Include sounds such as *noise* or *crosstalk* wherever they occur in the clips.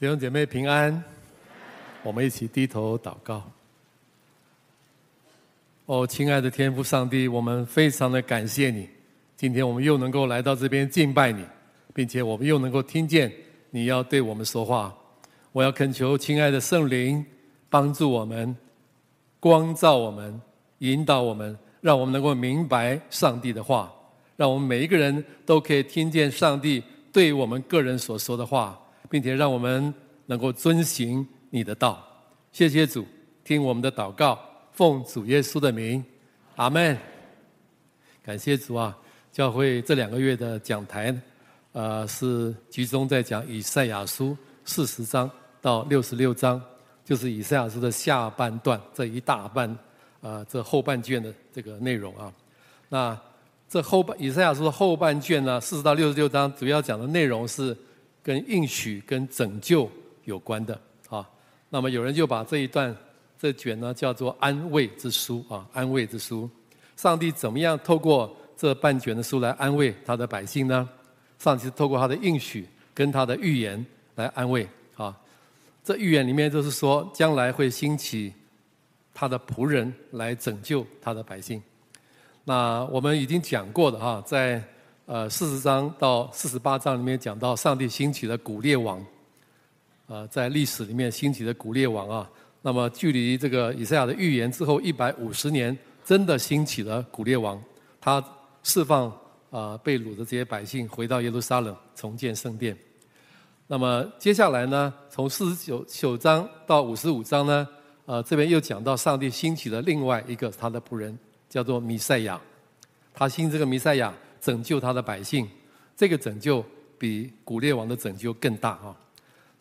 弟兄姐妹平安，我们一起低头祷告。哦，亲爱的天父上帝，我们非常的感谢你，今天我们又能够来到这边敬拜你，并且我们又能够听见你要对我们说话。我要恳求亲爱的圣灵帮助我们，光照我们，引导我们，让我们能够明白上帝的话，让我们每一个人都可以听见上帝对我们个人所说的话。并且让我们能够遵循你的道，谢谢主，听我们的祷告，奉主耶稣的名，阿门。感谢主啊！教会这两个月的讲台，呃，是集中在讲以赛亚书四十章到六十六章，就是以赛亚书的下半段这一大半，呃，这后半卷的这个内容啊。那这后半以赛亚书的后半卷呢，四十到六十六章主要讲的内容是。跟应许、跟拯救有关的啊，那么有人就把这一段这卷呢叫做安慰之书啊，安慰之书。上帝怎么样透过这半卷的书来安慰他的百姓呢？上帝是透过他的应许跟他的预言来安慰啊。这预言里面就是说，将来会兴起他的仆人来拯救他的百姓。那我们已经讲过的哈，在。呃，四十章到四十八章里面讲到上帝兴起的古列王，呃，在历史里面兴起的古列王啊，那么距离这个以赛亚的预言之后一百五十年，真的兴起了古列王，他释放、呃、被掳的这些百姓回到耶路撒冷重建圣殿。那么接下来呢，从四十九九章到五十五章呢，呃，这边又讲到上帝兴起了另外一个他的仆人，叫做弥赛亚，他兴这个弥赛亚。拯救他的百姓，这个拯救比古列王的拯救更大啊。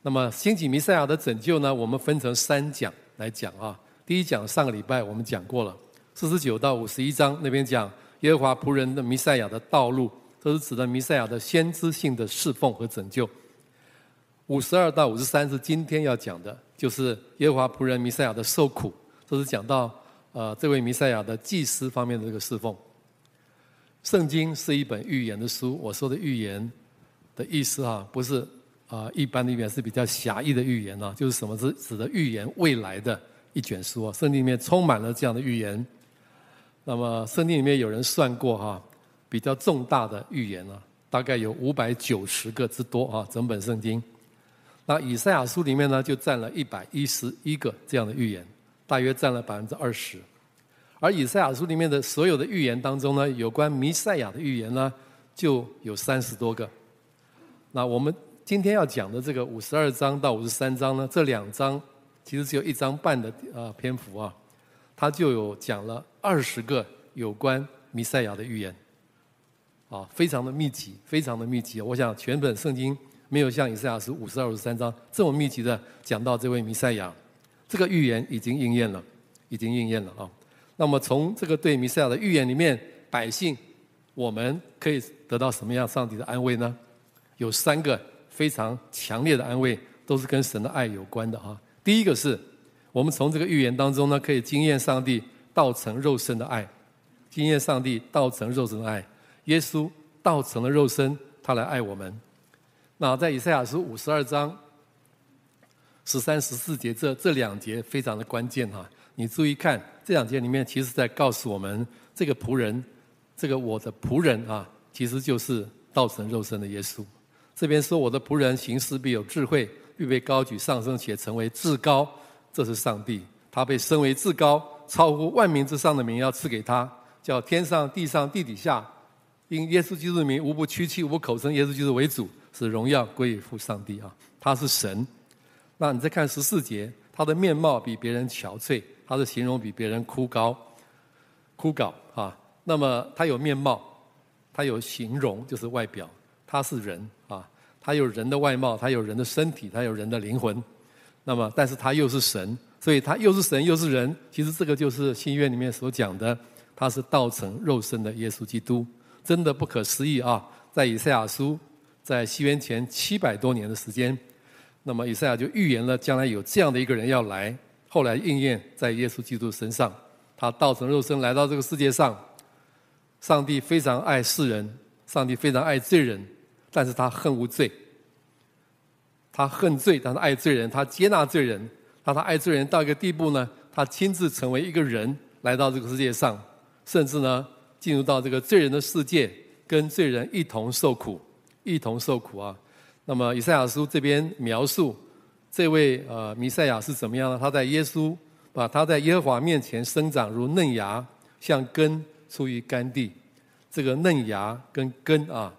那么兴起弥赛亚的拯救呢，我们分成三讲来讲啊。第一讲上个礼拜我们讲过了，四十九到五十一章那边讲耶和华仆人的弥赛亚的道路，这是指的弥赛亚的先知性的侍奉和拯救。五十二到五十三是今天要讲的，就是耶和华仆人弥赛亚的受苦，这是讲到呃这位弥赛亚的祭司方面的这个侍奉。圣经是一本预言的书。我说的预言的意思啊，不是啊一般的预言，是比较狭义的预言啊，就是什么是指的预言未来的一卷书啊。圣经里面充满了这样的预言。那么圣经里面有人算过哈，比较重大的预言啊，大概有五百九十个之多啊，整本圣经。那以赛亚书里面呢，就占了一百一十一个这样的预言，大约占了百分之二十。而以赛亚书里面的所有的预言当中呢，有关弥赛亚的预言呢，就有三十多个。那我们今天要讲的这个五十二章到五十三章呢，这两章其实只有一章半的啊篇幅啊，它就有讲了二十个有关弥赛亚的预言，啊，非常的密集，非常的密集。我想全本圣经没有像以赛亚书五十二、五十三章这么密集的讲到这位弥赛亚，这个预言已经应验了，已经应验了啊。那么从这个对弥赛亚的预言里面，百姓我们可以得到什么样上帝的安慰呢？有三个非常强烈的安慰，都是跟神的爱有关的哈。第一个是，我们从这个预言当中呢，可以经验上帝道成肉身的爱，经验上帝道成肉身的爱。耶稣道成了肉身，他来爱我们。那在以赛亚书五十二章十三、十四节这这两节非常的关键哈。你注意看这两节里面，其实在告诉我们，这个仆人，这个我的仆人啊，其实就是道成肉身的耶稣。这边说我的仆人行事必有智慧，必被高举上升，且成为至高。这是上帝，他被升为至高，超乎万民之上的名要赐给他，叫天上、地上、地底下，因耶稣基督的名，无不屈膝，无不口称耶稣基督为主，使荣耀归于父上帝啊。他是神。那你再看十四节，他的面貌比别人憔悴。他的形容比别人枯槁、枯槁啊。那么他有面貌，他有形容，就是外表。他是人啊，他有人的外貌，他有人的身体，他有人的灵魂。那么，但是他又是神，所以他又是神又是人。其实这个就是新约里面所讲的，他是道成肉身的耶稣基督，真的不可思议啊！在以赛亚书，在西元前七百多年的时间，那么以赛亚就预言了将来有这样的一个人要来。后来应验在耶稣基督身上，他道成肉身来到这个世界上。上帝非常爱世人，上帝非常爱罪人，但是他恨无罪。他恨罪，但他爱罪人；他接纳罪人，那他爱罪人到一个地步呢，他亲自成为一个人来到这个世界上，甚至呢进入到这个罪人的世界，跟罪人一同受苦，一同受苦啊。那么以赛亚书这边描述这位呃弥赛亚是怎么样呢？他在耶稣啊，他在耶和华面前生长如嫩芽，像根出于干地。这个嫩芽跟根啊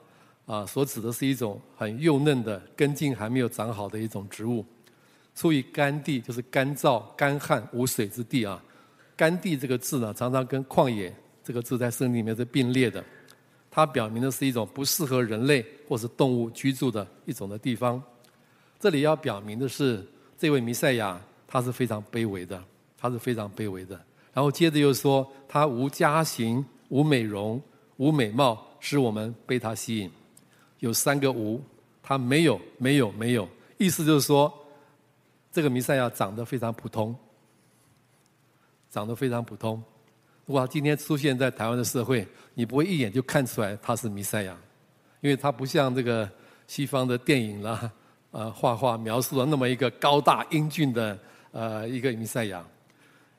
啊，所指的是一种很幼嫩的根茎还没有长好的一种植物。出于干地就是干燥、干旱、无水之地啊。干地这个字呢，常常跟旷野这个字在圣经里面是并列的。它表明的是一种不适合人类或是动物居住的一种的地方。这里要表明的是，这位弥赛亚他是非常卑微的，他是非常卑微的。然后接着又说，他无家形、无美容、无美貌，使我们被他吸引。有三个无，他没有、没有、没有，意思就是说，这个弥赛亚长得非常普通，长得非常普通。如果他今天出现在台湾的社会，你不会一眼就看出来他是弥赛亚，因为他不像这个西方的电影啦、呃画画描述了那么一个高大英俊的呃一个弥赛亚。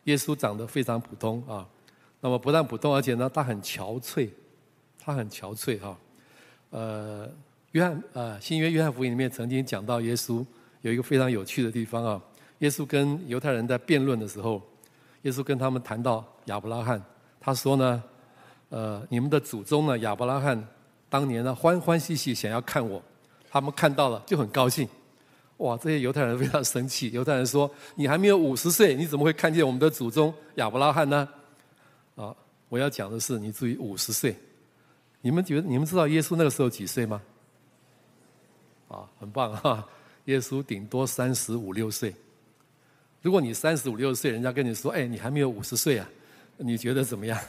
耶稣长得非常普通啊，那么不但普通，而且呢他很憔悴，他很憔悴哈。呃，约翰呃新约约翰福音里面曾经讲到耶稣有一个非常有趣的地方啊，耶稣跟犹太人在辩论的时候。耶稣跟他们谈到亚伯拉罕，他说呢，呃，你们的祖宗呢，亚伯拉罕当年呢欢欢喜喜想要看我，他们看到了就很高兴，哇，这些犹太人 *laughs* 非常生气。犹太人说：“你还没有五十岁，你怎么会看见我们的祖宗亚伯拉罕呢？”啊，我要讲的是，你注意五十岁，你们觉得你们知道耶稣那个时候几岁吗？啊，很棒哈，*laughs* 耶稣顶多三十五六岁。如果你三十五六岁，人家跟你说：“哎，你还没有五十岁啊？”你觉得怎么样？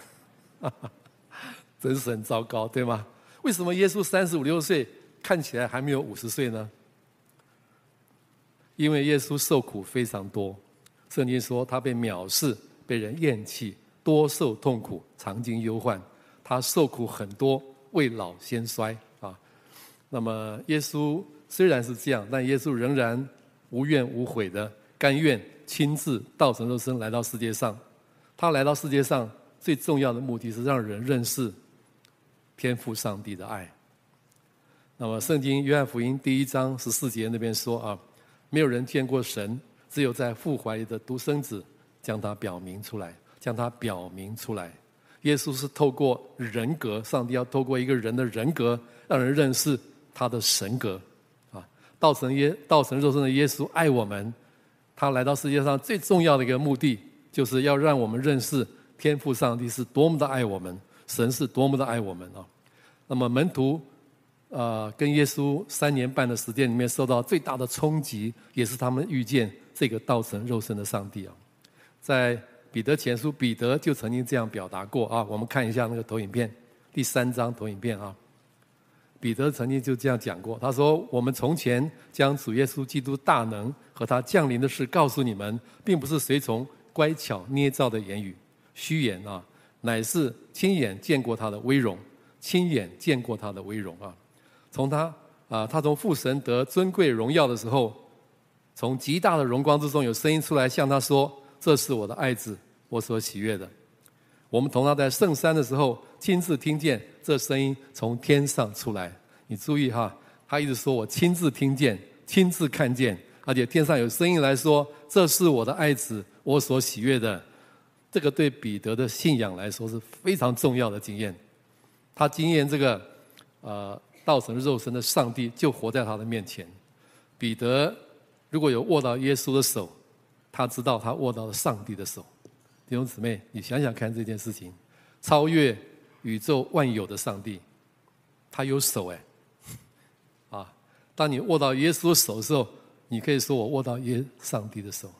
*laughs* 真是很糟糕，对吗？为什么耶稣三十五六岁看起来还没有五十岁呢？因为耶稣受苦非常多。圣经说他被藐视，被人厌弃，多受痛苦，常经忧患。他受苦很多，未老先衰啊。那么耶稣虽然是这样，但耶稣仍然无怨无悔的甘愿。亲自道成肉身来到世界上，他来到世界上最重要的目的是让人认识天父上帝的爱。那么，圣经约翰福音第一章十四节那边说啊，没有人见过神，只有在父怀里的独生子将他表明出来，将他表明出来。耶稣是透过人格，上帝要透过一个人的人格，让人认识他的神格啊。道成耶道成肉身的耶稣爱我们。他来到世界上最重要的一个目的，就是要让我们认识天父上帝是多么的爱我们，神是多么的爱我们啊。那么门徒，呃，跟耶稣三年半的时间里面受到最大的冲击，也是他们遇见这个道成肉身的上帝啊。在彼得前书，彼得就曾经这样表达过啊。我们看一下那个投影片，第三张投影片啊。彼得曾经就这样讲过，他说：“我们从前将主耶稣基督大能和他降临的事告诉你们，并不是随从乖巧捏造的言语、虚言啊，乃是亲眼见过他的威荣，亲眼见过他的威荣啊。从他啊，他从父神得尊贵荣耀的时候，从极大的荣光之中有声音出来，向他说：‘这是我的爱子，我所喜悦的。’我们同他在圣山的时候，亲自听见。”这声音从天上出来，你注意哈，他一直说我亲自听见、亲自看见，而且天上有声音来说：“这是我的爱子，我所喜悦的。”这个对彼得的信仰来说是非常重要的经验。他经验这个呃道成肉身的上帝就活在他的面前。彼得如果有握到耶稣的手，他知道他握到了上帝的手。弟兄姊妹，你想想看这件事情，超越。宇宙万有的上帝，他有手哎，*laughs* 啊！当你握到耶稣的手的时候，你可以说我握到耶上帝的手。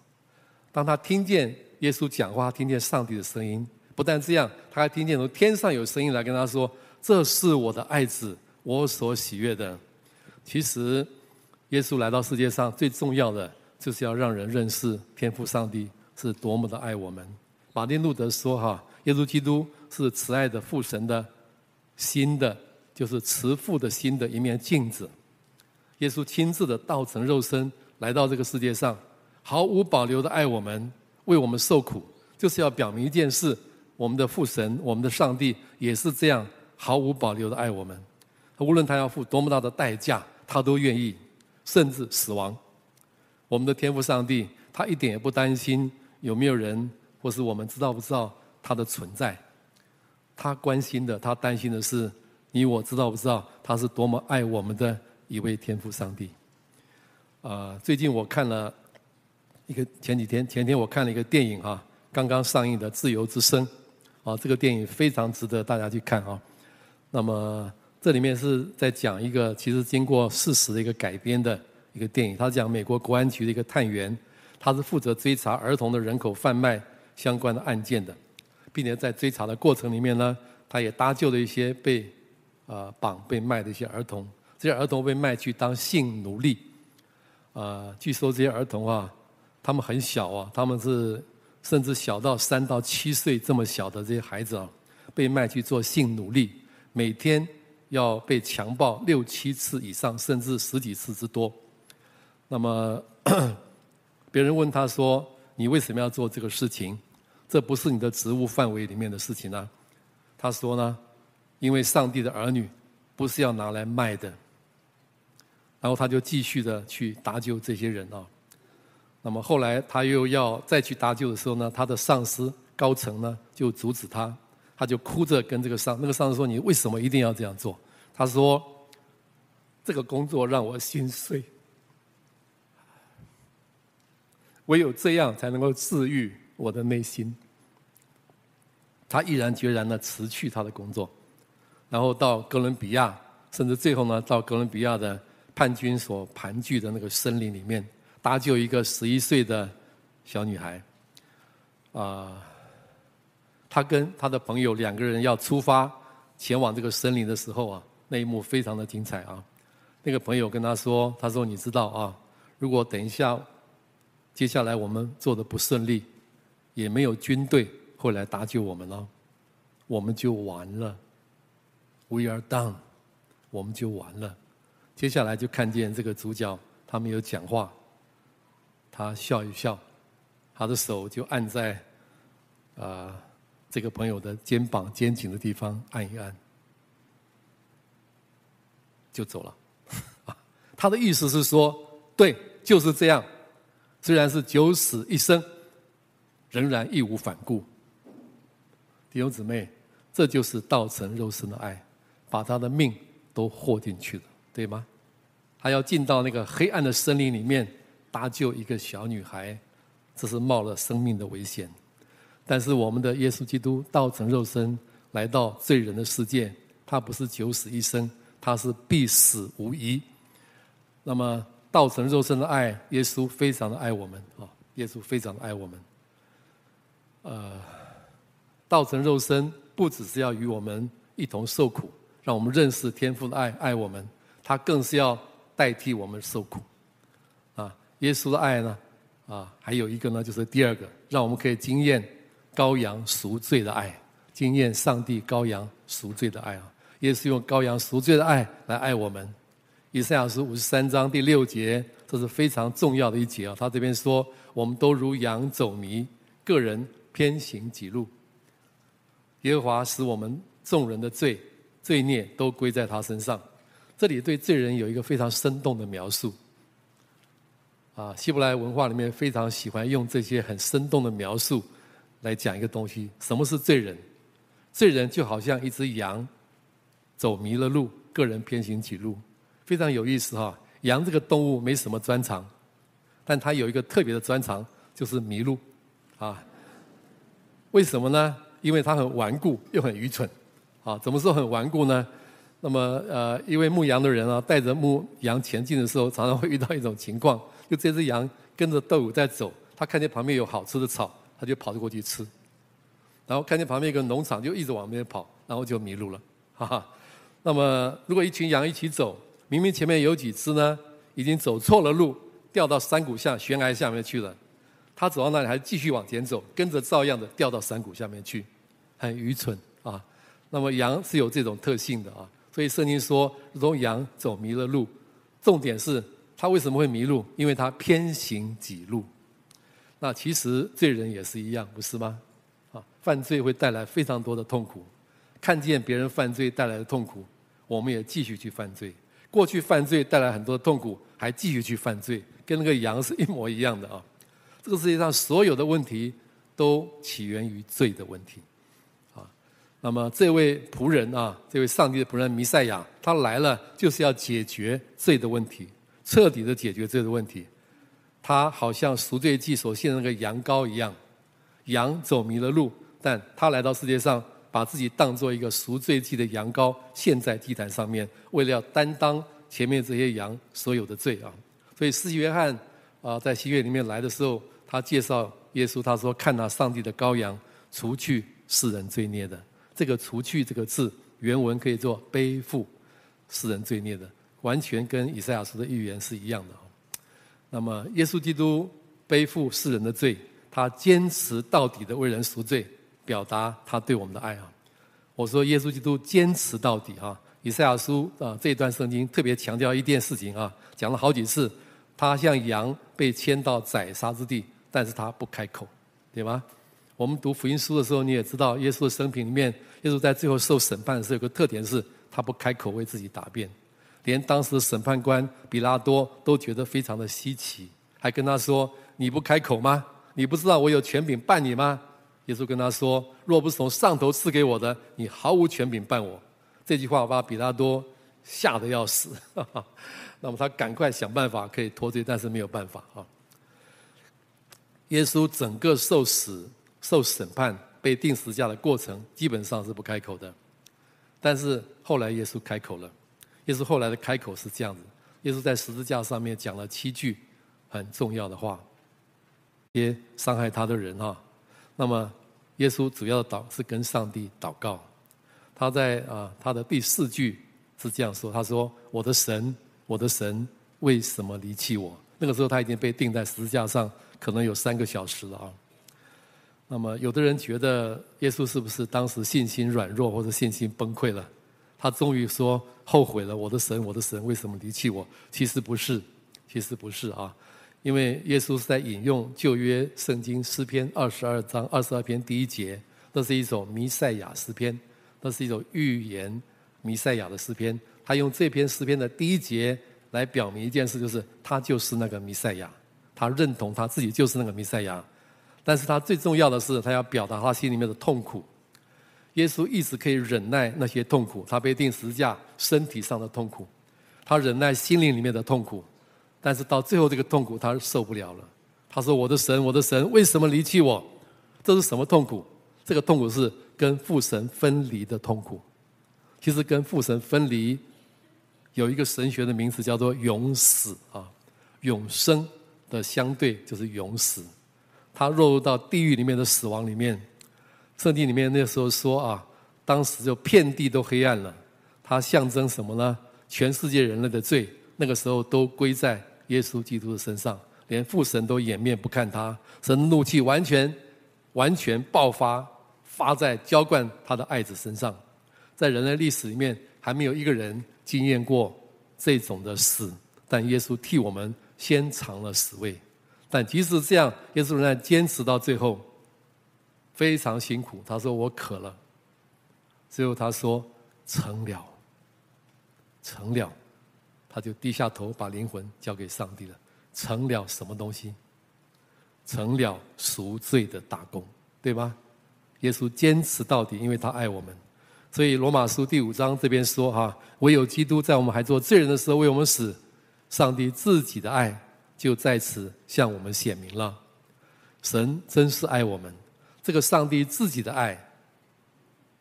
当他听见耶稣讲话，听见上帝的声音，不但这样，他还听见从天上有声音来跟他说：“这是我的爱子，我所喜悦的。”其实，耶稣来到世界上最重要的，就是要让人认识天父上帝是多么的爱我们。马丁路德说：“哈，耶稣基督。”是慈爱的父神的心的，就是慈父的心的一面镜子。耶稣亲自的道成肉身来到这个世界上，毫无保留的爱我们，为我们受苦，就是要表明一件事：我们的父神，我们的上帝也是这样毫无保留的爱我们。无论他要付多么大的代价，他都愿意，甚至死亡。我们的天父上帝，他一点也不担心有没有人，或是我们知道不知道他的存在。他关心的，他担心的是你我知道不知道他是多么爱我们的。一位天父上帝，啊，最近我看了一个前几天前天我看了一个电影啊，刚刚上映的《自由之声》，啊，这个电影非常值得大家去看啊。那么这里面是在讲一个其实经过事实的一个改编的一个电影，他讲美国国安局的一个探员，他是负责追查儿童的人口贩卖相关的案件的，并且在追查的过程里面呢，他也搭救了一些被啊绑被卖的一些儿童。这些儿童被卖去当性奴隶，啊，据说这些儿童啊，他们很小啊，他们是甚至小到三到七岁这么小的这些孩子啊，被卖去做性奴隶，每天要被强暴六七次以上，甚至十几次之多。那么，*clears throat* 别人问他说：“你为什么要做这个事情？这不是你的职务范围里面的事情呢？”他说呢：“因为上帝的儿女不是要拿来卖的。”然后他就继续的去搭救这些人啊。那么后来他又要再去搭救的时候呢，他的上司高层呢就阻止他，他就哭着跟这个上那个上司说：“你为什么一定要这样做？”他说：“这个工作让我心碎，唯有这样才能够治愈我的内心。”他毅然决然的辞去他的工作，然后到哥伦比亚，甚至最后呢到哥伦比亚的。叛军所盘踞的那个森林里面，搭救一个十一岁的小女孩。啊，他跟他的朋友两个人要出发前往这个森林的时候啊，那一幕非常的精彩啊。那个朋友跟他说：“他说你知道啊，如果等一下接下来我们做的不顺利，也没有军队会来搭救我们了，我们就完了。We are done，我们就完了。”接下来就看见这个主角，他没有讲话，他笑一笑，他的手就按在啊、呃、这个朋友的肩膀肩颈的地方按一按，就走了。*laughs* 他的意思是说，对，就是这样。虽然是九死一生，仍然义无反顾。弟兄姊妹，这就是道成肉身的爱，把他的命都豁进去了。对吗？他要进到那个黑暗的森林里面搭救一个小女孩，这是冒了生命的危险。但是我们的耶稣基督道成肉身来到罪人的世界，他不是九死一生，他是必死无疑。那么道成肉身的爱，耶稣非常的爱我们啊！耶稣非常的爱我们。呃，道成肉身不只是要与我们一同受苦，让我们认识天父的爱，爱我们。他更是要代替我们受苦，啊，耶稣的爱呢，啊，还有一个呢，就是第二个，让我们可以经验羔羊赎罪的爱，经验上帝羔羊赎罪的爱啊。耶稣用羔羊赎罪的爱来爱我们。以赛亚书五十三章第六节，这是非常重要的一节啊。他这边说，我们都如羊走迷，个人偏行己路。耶和华使我们众人的罪罪孽都归在他身上。这里对罪人有一个非常生动的描述，啊，希伯来文化里面非常喜欢用这些很生动的描述来讲一个东西。什么是罪人？罪人就好像一只羊，走迷了路，个人偏行己路，非常有意思哈。羊这个动物没什么专长，但它有一个特别的专长，就是迷路，啊，为什么呢？因为它很顽固又很愚蠢，啊，怎么说很顽固呢？那么，呃，一位牧羊的人啊，带着牧羊前进的时候，常常会遇到一种情况，就这只羊跟着队伍在走，他看见旁边有好吃的草，他就跑着过去吃，然后看见旁边一个农场，就一直往那边跑，然后就迷路了，哈哈。那么，如果一群羊一起走，明明前面有几只呢，已经走错了路，掉到山谷下悬崖下面去了，他走到那里还继续往前走，跟着照样的掉到山谷下面去，很愚蠢啊。那么羊是有这种特性的啊。所以圣经说，如同羊走迷了路，重点是他为什么会迷路？因为它偏行己路。那其实罪人也是一样，不是吗？啊，犯罪会带来非常多的痛苦。看见别人犯罪带来的痛苦，我们也继续去犯罪。过去犯罪带来很多痛苦，还继续去犯罪，跟那个羊是一模一样的啊。这个世界上所有的问题都起源于罪的问题。啊，那么这位仆人啊，这位上帝的仆人弥赛亚，他来了就是要解决罪的问题，彻底的解决罪的问题。他好像赎罪祭所献的那个羊羔一样，羊走迷了路，但他来到世界上。把自己当做一个赎罪祭的羊羔献在祭坛上面，为了要担当前面这些羊所有的罪啊！所以，施洗约翰啊，在新约里面来的时候，他介绍耶稣，他说：“看那上帝的羔羊，除去世人罪孽的。”这个“除去”这个字，原文可以做“背负世人罪孽的”，完全跟以赛亚书的预言是一样的。那么，耶稣基督背负世人的罪，他坚持到底的为人赎罪。表达他对我们的爱啊！我说耶稣基督坚持到底啊！以赛亚书啊这一段圣经特别强调一件事情啊，讲了好几次，他像羊被牵到宰杀之地，但是他不开口，对吗？我们读福音书的时候，你也知道耶稣的生平里面，耶稣在最后受审判的时候有个特点是，他不开口为自己答辩，连当时的审判官比拉多都觉得非常的稀奇，还跟他说：“你不开口吗？你不知道我有权柄办你吗？”耶稣跟他说：“若不是从上头赐给我的，你毫无权柄办我。”这句话把比拉多吓得要死。*laughs* 那么他赶快想办法可以脱罪，但是没有办法啊。耶稣整个受死、受审判、被钉十字架的过程，基本上是不开口的。但是后来耶稣开口了。耶稣后来的开口是这样子：耶稣在十字架上面讲了七句很重要的话，些伤害他的人啊。那么，耶稣主要的祷是跟上帝祷告。他在啊，他的第四句是这样说：“他说，我的神，我的神，为什么离弃我？”那个时候他已经被钉在十字架上，可能有三个小时了啊。那么，有的人觉得耶稣是不是当时信心软弱或者信心崩溃了？他终于说后悔了：“我的神，我的神，为什么离弃我？”其实不是，其实不是啊。因为耶稣是在引用旧约圣经诗篇二十二章二十二篇第一节，那是一首弥赛亚诗篇，那是一首预言弥赛亚的诗篇。他用这篇诗篇的第一节来表明一件事，就是他就是那个弥赛亚，他认同他自己就是那个弥赛亚。但是他最重要的是，他要表达他心里面的痛苦。耶稣一直可以忍耐那些痛苦，他被钉十字架，身体上的痛苦，他忍耐心灵里面的痛苦。但是到最后，这个痛苦他受不了了。他说：“我的神，我的神，为什么离弃我？这是什么痛苦？这个痛苦是跟父神分离的痛苦。其实跟父神分离有一个神学的名词叫做永死啊，永生的相对就是永死。他落入到地狱里面的死亡里面。圣经里面那时候说啊，当时就遍地都黑暗了。它象征什么呢？全世界人类的罪，那个时候都归在。耶稣基督的身上，连父神都掩面不看他，神的怒气完全、完全爆发，发在浇灌他的爱子身上。在人类历史里面，还没有一个人经验过这种的死，但耶稣替我们先尝了死味。但即使这样，耶稣仍然坚持到最后，非常辛苦。他说：“我渴了。”最后他说：“成了，成了。”他就低下头，把灵魂交给上帝了，成了什么东西？成了赎罪的大功，对吧？耶稣坚持到底，因为他爱我们。所以罗马书第五章这边说：“哈，唯有基督在我们还做罪人的时候为我们死，上帝自己的爱就在此向我们显明了。神真是爱我们。这个上帝自己的爱，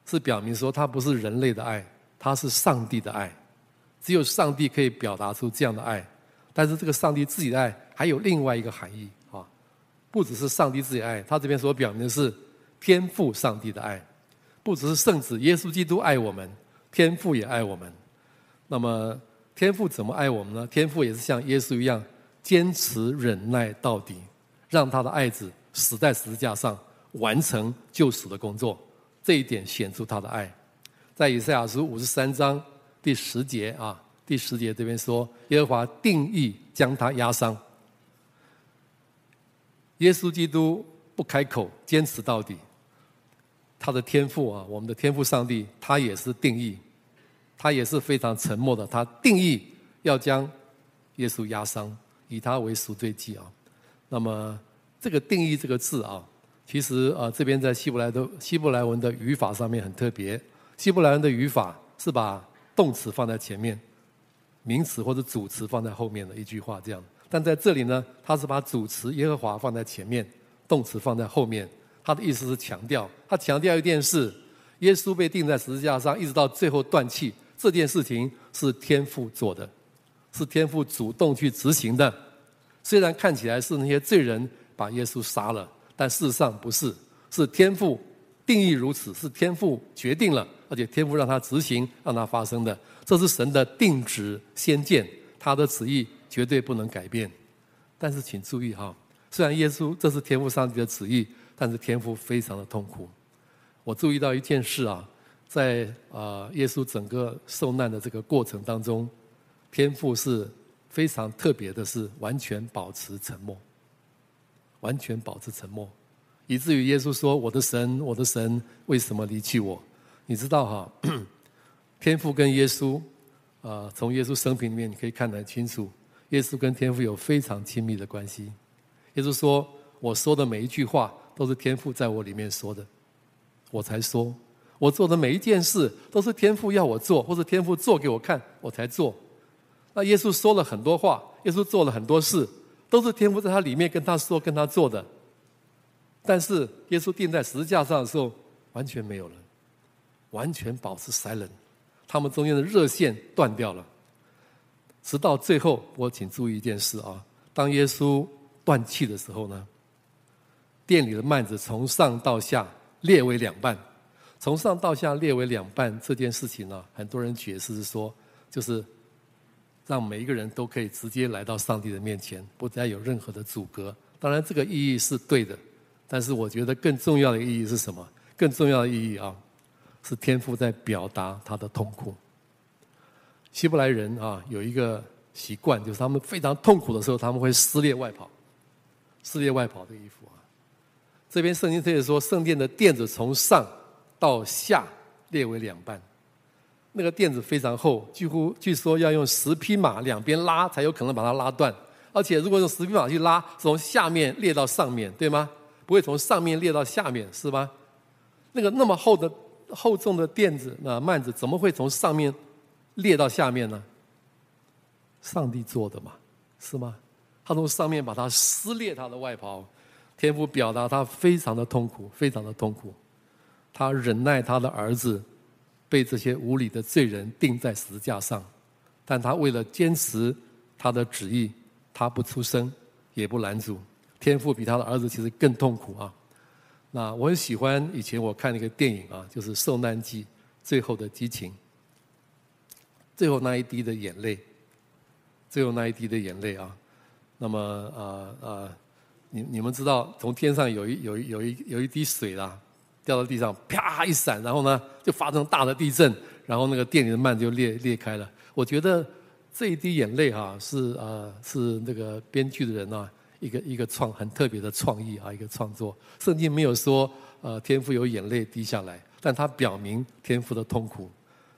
是表明说他不是人类的爱，他是上帝的爱。”只有上帝可以表达出这样的爱，但是这个上帝自己的爱还有另外一个含义啊，不只是上帝自己爱，他这边所表明的是天赋上帝的爱，不只是圣子耶稣基督爱我们，天赋也爱我们。那么天赋怎么爱我们呢？天赋也是像耶稣一样坚持忍耐到底，让他的爱子死在十字架上，完成救赎的工作，这一点显出他的爱。在以赛亚书五十三章。第十节啊，第十节这边说，耶和华定义将他压伤。耶稣基督不开口，坚持到底。他的天父啊，我们的天父上帝，他也是定义，他也是非常沉默的。他定义要将耶稣压伤，以他为赎罪祭啊。那么这个定义这个字啊，其实啊这边在希伯来的希伯来文的语法上面很特别。希伯来文的语法是把动词放在前面，名词或者主词放在后面的一句话这样。但在这里呢，他是把主词耶和华放在前面，动词放在后面。他的意思是强调，他强调一件事：耶稣被钉在十字架上，一直到最后断气，这件事情是天父做的，是天父主动去执行的。虽然看起来是那些罪人把耶稣杀了，但事实上不是，是天赋定义如此，是天赋决定了，而且天赋让它执行，让它发生的。这是神的定旨先见，他的旨意绝对不能改变。但是请注意哈，虽然耶稣这是天赋上帝的旨意。但是天赋非常的痛苦。我注意到一件事啊，在啊耶稣整个受难的这个过程当中，天赋是非常特别的，是完全保持沉默，完全保持沉默，以至于耶稣说：“我的神，我的神，为什么离弃我？”你知道哈，*clears throat* 天父跟耶稣啊，从耶稣生平里面你可以看得很清楚，耶稣跟天父有非常亲密的关系。耶稣说：“我说的每一句话。”都是天父在我里面说的，我才说，我做的每一件事都是天父要我做，或者天父做给我看，我才做。那耶稣说了很多话，耶稣做了很多事，都是天父在他里面跟他说、跟他做的。但是耶稣钉在十字架上的时候，完全没有了，完全保持 silent，他们中间的热线断掉了。直到最后，我请注意一件事啊，当耶稣断气的时候呢，店里的幔子从上到下裂为两半，从上到下裂为两半这件事情呢，很多人解释是说，就是让每一个人都可以直接来到上帝的面前，不再有任何的阻隔。当然，这个意义是对的，但是我觉得更重要的意义是什么？更重要的意义啊，是天父在表达他的痛苦。希伯来人啊，有一个习惯，就是他们非常痛苦的时候，他们会撕裂外袍，撕裂外袍的衣服啊。这边圣经特别说，圣殿的垫子从上到下裂为两半，那个垫子非常厚，几乎据说要用十匹马两边拉才有可能把它拉断，而且如果用十匹马去拉，从下面裂到上面，对吗？不会从上面裂到下面，是吧？那个那么厚的厚重的垫子，那幔子怎么会从上面裂到下面呢？上帝做的嘛，是吗？他从上面把它撕裂他的外袍。天父表达他非常的痛苦，非常的痛苦。他忍耐他的儿子被这些无理的罪人钉在十字架上，但他为了坚持他的旨意，他不出声，也不拦阻。天父比他的儿子其实更痛苦啊。那我很喜欢以前我看那个电影啊，就是《受难记》最后的激情，最后那一滴的眼泪，最后那一滴的眼泪啊。那么啊啊。呃呃你你们知道，从天上有一有一有一有一滴水啦，掉到地上，啪一闪，然后呢就发生大的地震，然后那个殿里的幔就裂裂开了。我觉得这一滴眼泪哈、啊、是、呃、是那个编剧的人啊一个一个创很特别的创意啊一个创作。圣经没有说呃天父有眼泪滴下来，但他表明天父的痛苦，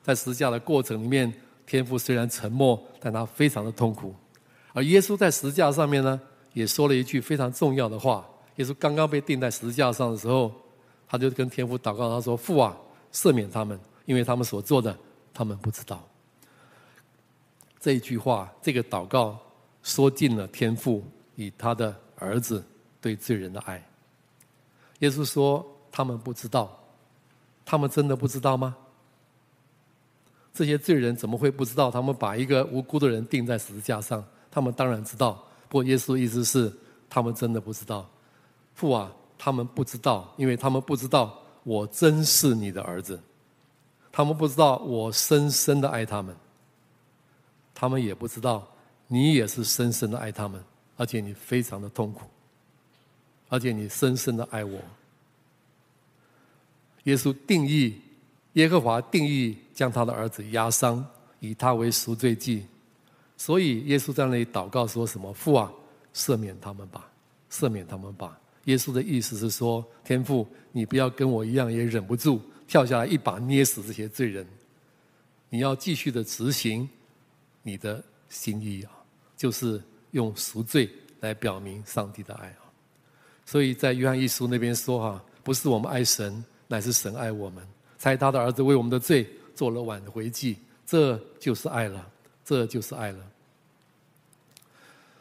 在十字架的过程里面，天父虽然沉默，但他非常的痛苦。而耶稣在十架上面呢，也说了一句非常重要的话，耶稣刚刚被钉在十架上的时候，他就跟天父祷告，他说：“父啊，赦免他们，因为他们所做的，他们不知道。”这一句话，这个祷告，说尽了天父与他的儿子对罪人的爱。耶稣说：“他们不知道，他们真的不知道吗？这些罪人怎么会不知道？他们把一个无辜的人钉在十字架上，他们当然知道。”不过耶稣意思是，他们真的不知道，父啊，他们不知道，因为他们不知道我真是你的儿子，他们不知道我深深的爱他们，他们也不知道你也是深深的爱他们，而且你非常的痛苦，而且你深深的爱我。耶稣定义，耶和华定义将他的儿子压伤，以他为赎罪祭。所以耶稣在那里祷告说什么？父啊，赦免他们吧，赦免他们吧。耶稣的意思是说，天父，你不要跟我一样，也忍不住跳下来一把捏死这些罪人。你要继续的执行你的心意啊，就是用赎罪来表明上帝的爱啊。所以在约翰一书那边说哈，不是我们爱神，乃是神爱我们，差他的儿子为我们的罪做了挽回祭，这就是爱了，这就是爱了。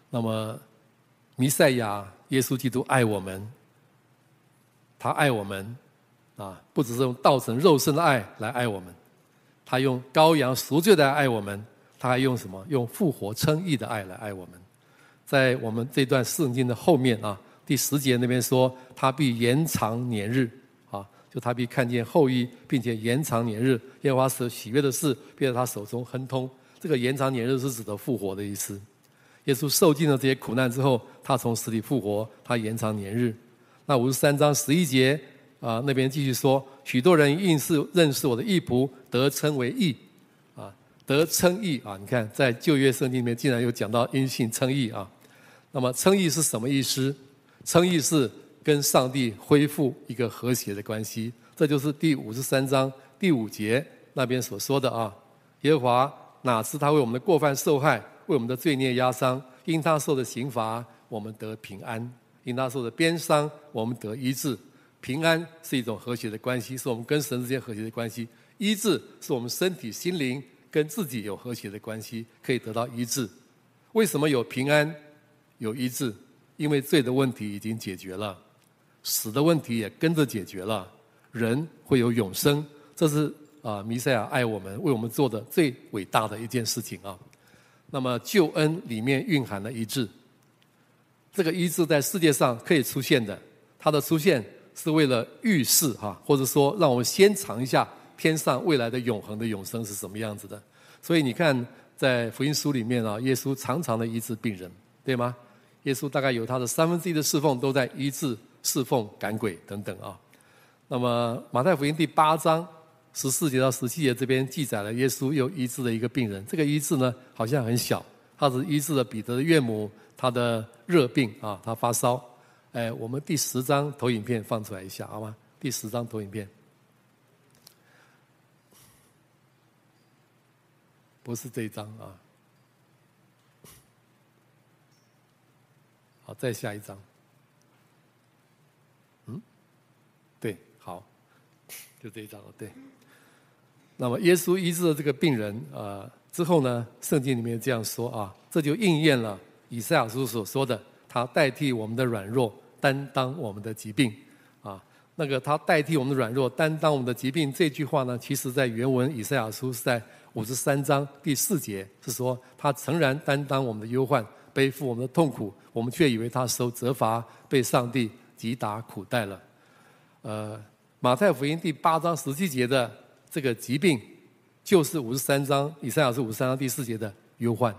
那么，弥赛亚耶稣基督爱我们，他爱我们啊，不只是用道成肉身的爱来爱我们，他用羔羊赎罪的爱我们，他还用什么？用复活称义的爱来爱我们。在我们这段圣经的后面啊。第十节那边说，他必延长年日，啊，就他必看见后裔，并且延长年日。耶和华所喜悦的事，必在他手中亨通。这个延长年日是指的复活的意思。耶稣受尽了这些苦难之后，他从死里复活，他延长年日。那五十三章十一节啊，那边继续说，许多人应是认识我的义仆，得称为义，啊，得称义啊。你看，在旧约圣经里面竟然有讲到因信称义啊。那么称义是什么意思？称义是跟上帝恢复一个和谐的关系，这就是第五十三章第五节那边所说的啊。耶和华哪知他为我们的过犯受害，为我们的罪孽压伤，因他受的刑罚，我们得平安；因他受的鞭伤，我们得医治。平安是一种和谐的关系，是我们跟神之间和谐的关系；医治是我们身体、心灵跟自己有和谐的关系，可以得到医治。为什么有平安，有医治？因为罪的问题已经解决了，死的问题也跟着解决了，人会有永生，这是啊弥赛亚爱我们为我们做的最伟大的一件事情啊。那么救恩里面蕴含了一致，这个一致在世界上可以出现的，它的出现是为了预示哈，或者说让我们先尝一下天上未来的永恒的永生是什么样子的。所以你看，在福音书里面啊，耶稣常常的医治病人，对吗？耶稣大概有他的三分之一的侍奉都在医治、侍奉、赶鬼等等啊。那么马太福音第八章十四节到十七节这边记载了耶稣又医治了一个病人。这个医治呢好像很小，他是医治了彼得的岳母他的热病啊，他发烧。哎，我们第十张投影片放出来一下好吗？第十张投影片，不是这一张啊。好，再下一张。嗯，对，好，就这一张了。对。那么耶稣医治了这个病人啊、呃、之后呢，圣经里面这样说啊，这就应验了以赛亚书所说的，他代替我们的软弱，担当我们的疾病啊。那个他代替我们的软弱，担当我们的疾病这句话呢，其实在原文以赛亚书是在五十三章第四节，是说他诚然担当我们的忧患。背负我们的痛苦，我们却以为他受责罚，被上帝击打苦待了。呃，马太福音第八章十七节的这个疾病，就是五十三章以赛亚是五十三章第四节的忧患。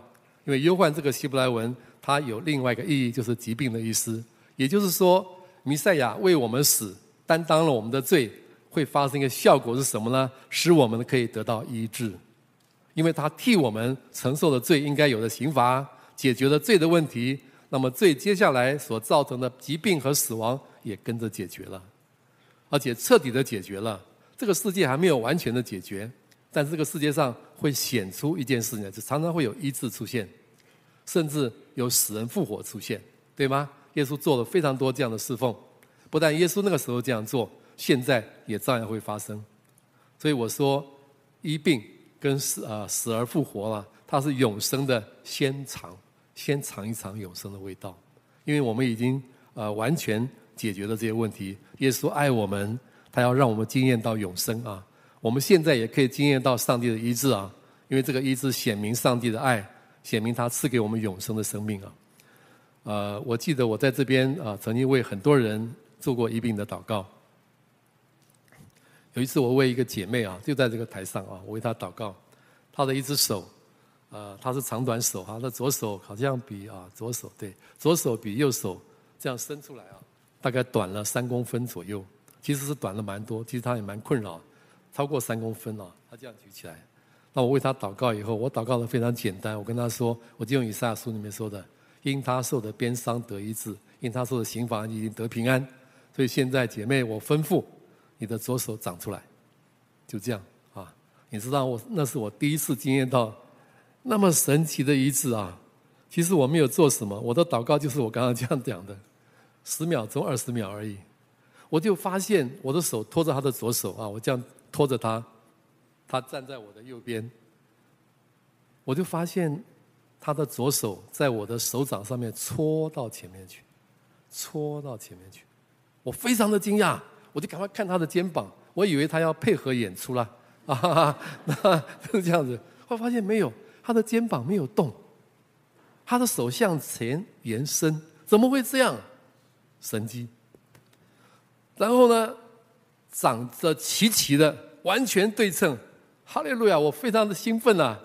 因为忧患这个希伯来文，它有另外一个意义，就是疾病的意思。也就是说，弥赛亚为我们死，担当了我们的罪，会发生一个效果是什么呢？使我们可以得到医治，因为他替我们承受了罪应该有的刑罚。解决了罪的问题，那么罪接下来所造成的疾病和死亡也跟着解决了，而且彻底的解决了。这个世界还没有完全的解决，但是这个世界上会显出一件事情，就常常会有医治出现，甚至有死人复活出现，对吗？耶稣做了非常多这样的侍奉，不但耶稣那个时候这样做，现在也照样会发生。所以我说，医病跟死啊死而复活了，它是永生的先尝。先尝一尝永生的味道，因为我们已经呃完全解决了这些问题。耶稣爱我们，他要让我们经验到永生啊！我们现在也可以经验到上帝的医治啊！因为这个医治显明上帝的爱，显明他赐给我们永生的生命啊！呃，我记得我在这边啊，曾经为很多人做过一病的祷告。有一次我为一个姐妹啊，就在这个台上啊，我为她祷告，她的一只手。呃，她是长短手哈，她左手好像比啊左手对，左手比右手这样伸出来啊，大概短了三公分左右，其实是短了蛮多，其实他也蛮困扰，超过三公分了，他这样举起来，那我为他祷告以后，我祷告的非常简单，我跟他说，我就用以赛亚书里面说的，因他受的鞭伤得医治，因他受的刑罚已经得平安。所以现在姐妹，我吩咐你的左手长出来，就这样啊。你知道我那是我第一次经验到那么神奇的医治啊。其实我没有做什么，我的祷告就是我刚刚这样讲的，十秒钟、二十秒而已。我就发现我的手托着他的左手啊，我这样托着他，他站在我的右边，我就发现他的左手在我的手掌上面搓到前面去，搓到前面去，我非常的惊讶，我就赶快看他的肩膀，我以为他要配合演出了啊哈哈，那就是这样子，后来发现没有，他的肩膀没有动，他的手向前延伸，怎么会这样？神迹。然后呢，长得齐齐的，完全对称，哈利路亚！我非常的兴奋呐！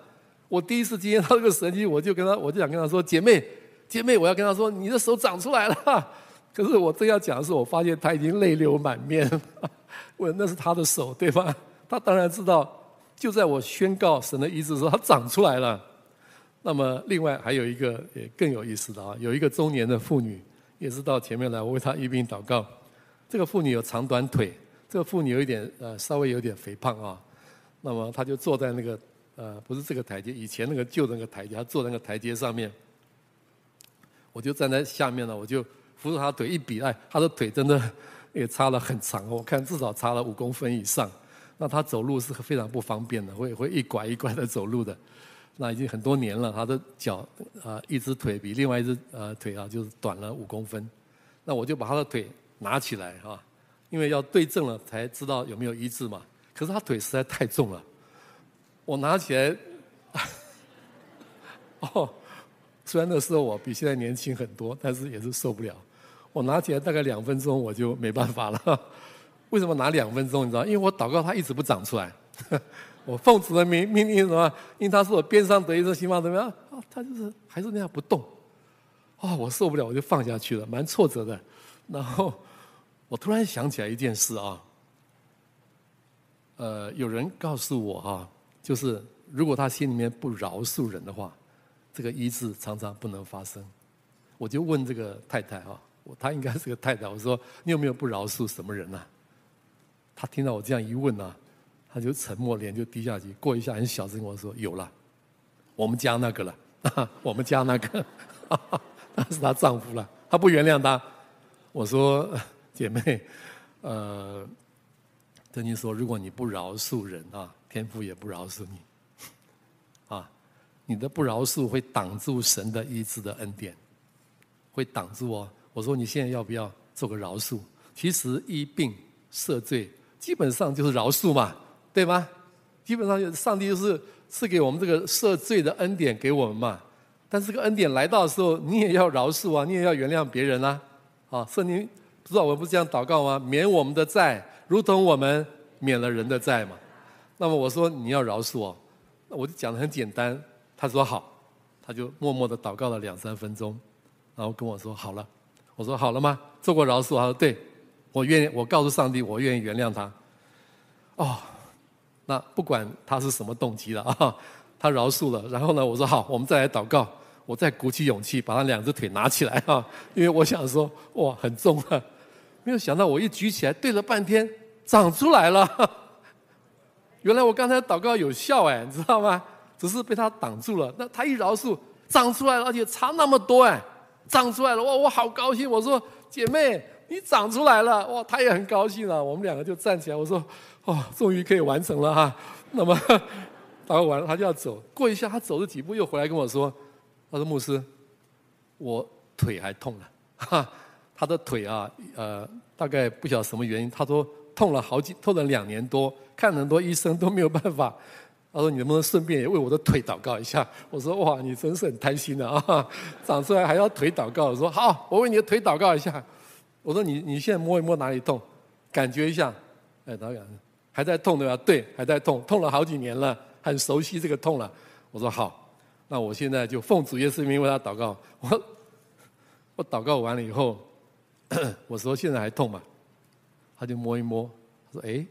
我第一次经验到这个神迹，我就跟他，我就想跟他说：“姐妹，姐妹，我要跟他说，你的手长出来了。*laughs* ”可是我正要讲的时候，我发现他已经泪流满面。*laughs* 我那是他的手对吧？他当然知道。就在我宣告神的医治的时候，他长出来了。那么，另外还有一个也更有意思的啊，有一个中年的妇女，也是到前面来，我为她一并祷告。这个妇女有长短腿，这个妇女有一点呃稍微有点肥胖啊，那么她就坐在那个呃不是这个台阶，以前那个旧的那个台阶，她坐在那个台阶上面，我就站在下面了，我就扶着她腿一比，哎，她的腿真的也差了很长，我看至少差了五公分以上，那她走路是非常不方便的，会会一拐一拐的走路的，那已经很多年了，她的脚啊、一只腿比另外一只呃腿啊就是短了五公分，那我就把她的腿。拿起来哈，因为要对症了才知道有没有医治嘛。可是他腿实在太重了，我拿起来，*laughs* 哦，虽然那时候我比现在年轻很多，但是也是受不了。我拿起来大概两分钟我就没办法了。*laughs* 为什么拿两分钟？你知道？因为我祷告他一直不长出来。*laughs* 我奉主的命命令什么？因为他是我边上得医治，心脏怎么样？啊，他就是还是那样不动。啊，我受不了，我就放下去了，蛮挫折的。然后。我突然想起来一件事啊，呃，有人告诉我啊，就是如果他心里面不饶恕人的话，这个医治常常不能发生。我就问这个太太啊，她应该是个太太，我说你有没有不饶恕什么人呢？她听到我这样一问呢，她就沉默，脸就低下去。过一下很小声跟我说：“有了，我们家那个了，*laughs* 我们家那个，*laughs* 那是她丈夫了，她不原谅他。”我说。姐妹，呃，曾经说，如果你不饶恕人啊，天父也不饶恕你，啊，你的不饶恕会挡住神的医治的恩典，会挡住哦。我说你现在要不要做个饶恕？其实医病赦罪基本上就是饶恕嘛，对吗？基本上上帝就是赐给我们这个赦罪的恩典给我们嘛。但是这个恩典来到的时候，你也要饶恕啊，你也要原谅别人啊，啊，圣经。知道我不是这样祷告吗？免我们的债，如同我们免了人的债嘛。那么我说你要饶恕我，那我就讲的很简单。他说好，他就默默的祷告了两三分钟，然后跟我说好了。我说好了吗？做过饶恕？他说对，我愿意。我告诉上帝，我愿意原谅他。哦，那不管他是什么动机了啊，他饶恕了。然后呢，我说好，我们再来祷告。我再鼓起勇气，把他两只腿拿起来啊，因为我想说哇，很重啊。没有想到，我一举起来，对了半天，长出来了。*laughs* 原来我刚才祷告有效哎，你知道吗？只是被他挡住了。那他一饶恕，长出来了，而且差那么多哎，长出来了哇！我好高兴。我说姐妹，你长出来了哇！他也很高兴了。我们两个就站起来。我说哦，终于可以完成了哈。*laughs* 那么 *laughs* 祷告完了，他就要走。过一下，他走了几步，又回来跟我说：“他说牧师，我腿还痛了。”哈。他的腿啊，呃，大概不晓得什么原因，他说痛了好几，痛了两年多，看很多医生都没有办法。他说：“你能不能顺便也为我的腿祷告一下？”我说：“哇，你真是很贪心的啊！长出来还要腿祷告。”我说：“好，我为你的腿祷告一下。”我说：“你你现在摸一摸哪里痛，感觉一下。”哎，导演还在痛对吧？对，还在痛，痛了好几年了，很熟悉这个痛了。我说：“好，那我现在就奉主耶稣名为他祷告。”我我祷告完了以后。*coughs* 我说现在还痛吗？他就摸一摸，他说：“哎，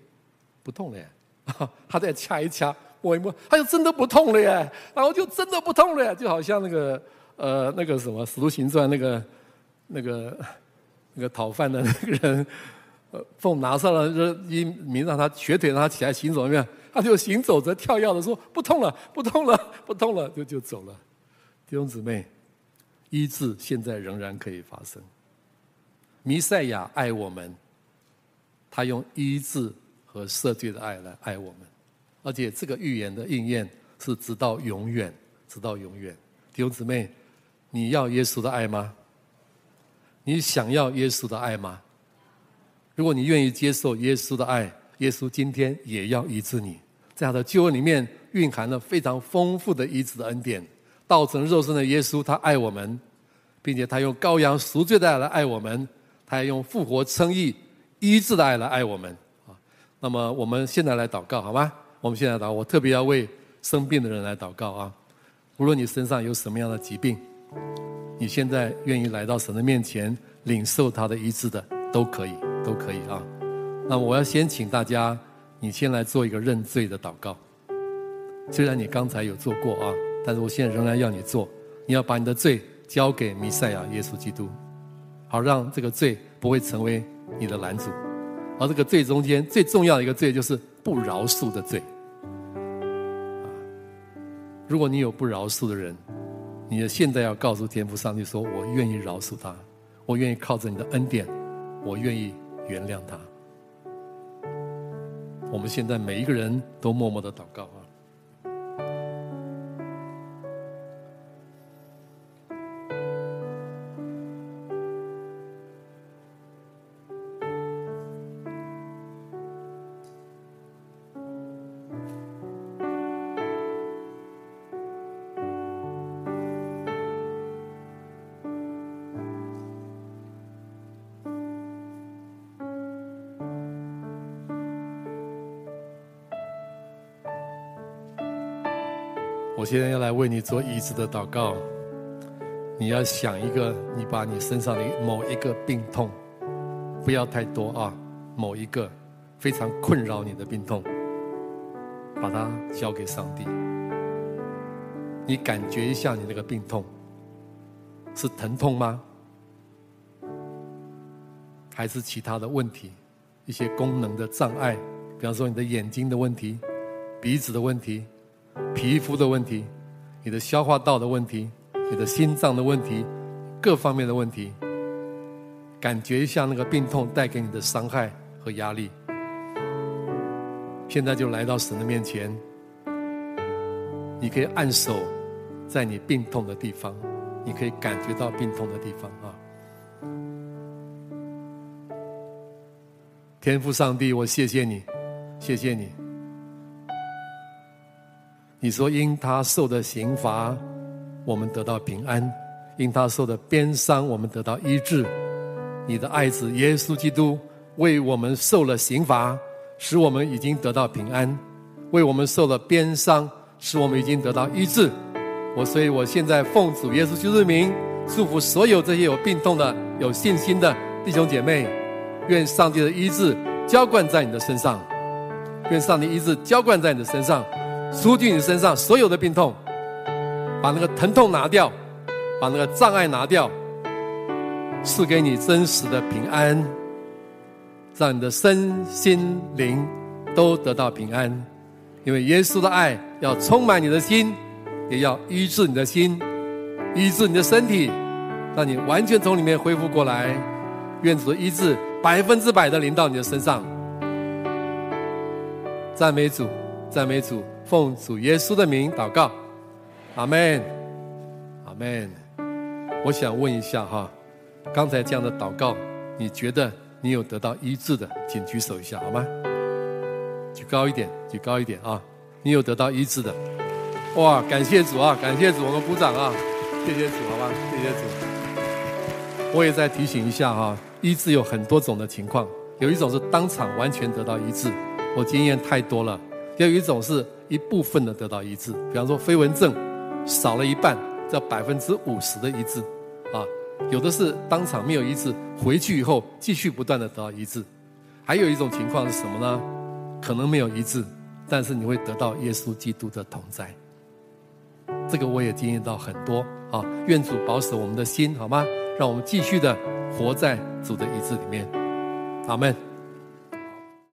不痛了。*laughs* ”他再掐一掐，摸一摸，他就真的不痛了耶，然后就真的不痛了，就好像那个呃那个什么《使徒行传》那个那个那个讨饭的 *laughs* 那个人，呃，奉拿撒勒人医名让他瘸腿让他起来行走，没有？他就行走着跳跃的说不痛了，不痛了，不痛了，就就走了。弟兄姊妹，医治现在仍然可以发生。弥赛亚爱我们，他用医治和赦罪的爱来爱我们，而且这个预言的应验是直到永远，直到永远。弟兄姊妹，你要耶稣的爱吗？你想要耶稣的爱吗？如果你愿意接受耶稣的爱，耶稣今天也要医治你。在他的救恩里面蕴含了非常丰富的医治的恩典。道成肉身的耶稣，他爱我们，并且他用羔羊赎罪的爱来爱我们，他用复活称义医治的爱来爱我们。啊，那么我们现在来祷告好吗？我们现在祷，我特别要为生病的人来祷告啊！无论你身上有什么样的疾病，你现在愿意来到神的面前领受他的医治的，都可以，都可以啊！那么我要先请大家。你先来做一个认罪的祷告，虽然你刚才有做过啊，但是我现在仍然要你做。你要把你的罪交给弥赛亚耶稣基督，好让这个罪不会成为你的拦阻。而这个罪中间最重要的一个罪就是不饶恕的罪。如果你有不饶恕的人，你现在要告诉天父上帝说：“我愿意饶恕他，我愿意靠着你的恩典，我愿意原谅他。”我们现在每一个人都默默的祷告啊。现在要来为你做医治的祷告。你要想一个，你把你身上的某一个病痛，不要太多啊，某一个非常困扰你的病痛，把它交给上帝。你感觉一下，你那个病痛是疼痛吗？还是其他的问题？一些功能的障碍，比方说你的眼睛的问题、鼻子的问题。皮肤的问题，你的消化道的问题，你的心脏的问题，各方面的问题，感觉一下那个病痛带给你的伤害和压力。现在就来到神的面前，你可以按手在你病痛的地方，你可以感觉到病痛的地方啊。天父上帝，我谢谢你，谢谢你。你说，因他受的刑罚，我们得到平安；因他受的鞭伤，我们得到医治。你的爱子耶稣基督为我们受了刑罚，使我们已经得到平安；为我们受了鞭伤，使我们已经得到医治。我所以，我现在奉主耶稣基督的名，祝福所有这些有病痛的、有信心的弟兄姐妹，愿上帝的医治浇灌在你的身上，愿上帝医治浇灌在你的身上。除去你身上所有的病痛，把那个疼痛拿掉，把那个障碍拿掉，赐给你真实的平安，让你的身心灵都得到平安。因为耶稣的爱要充满你的心，也要医治你的心，医治你的身体，让你完全从里面恢复过来。愿主的医治百分之百的临到你的身上。赞美主，赞美主。奉主耶稣的名祷告，阿门，阿门。我想问一下哈，刚才这样的祷告，你觉得你有得到医治的，请举手一下好吗？举高一点，举高一点啊！你有得到医治的，哇！感谢主啊，感谢主，我们鼓掌啊！谢谢主，好吧？谢谢主。我也再提醒一下哈，医治有很多种的情况，有一种是当场完全得到医治，我经验太多了；也有一种是。一部分的得到医治，比方说飞蚊症少了一半，叫百分之五十的医治，啊，有的是当场没有医治，回去以后继续不断的得到医治，还有一种情况是什么呢？可能没有医治，但是你会得到耶稣基督的同在。这个我也经验到很多啊！愿主保守我们的心，好吗？让我们继续的活在主的意志里面。阿门。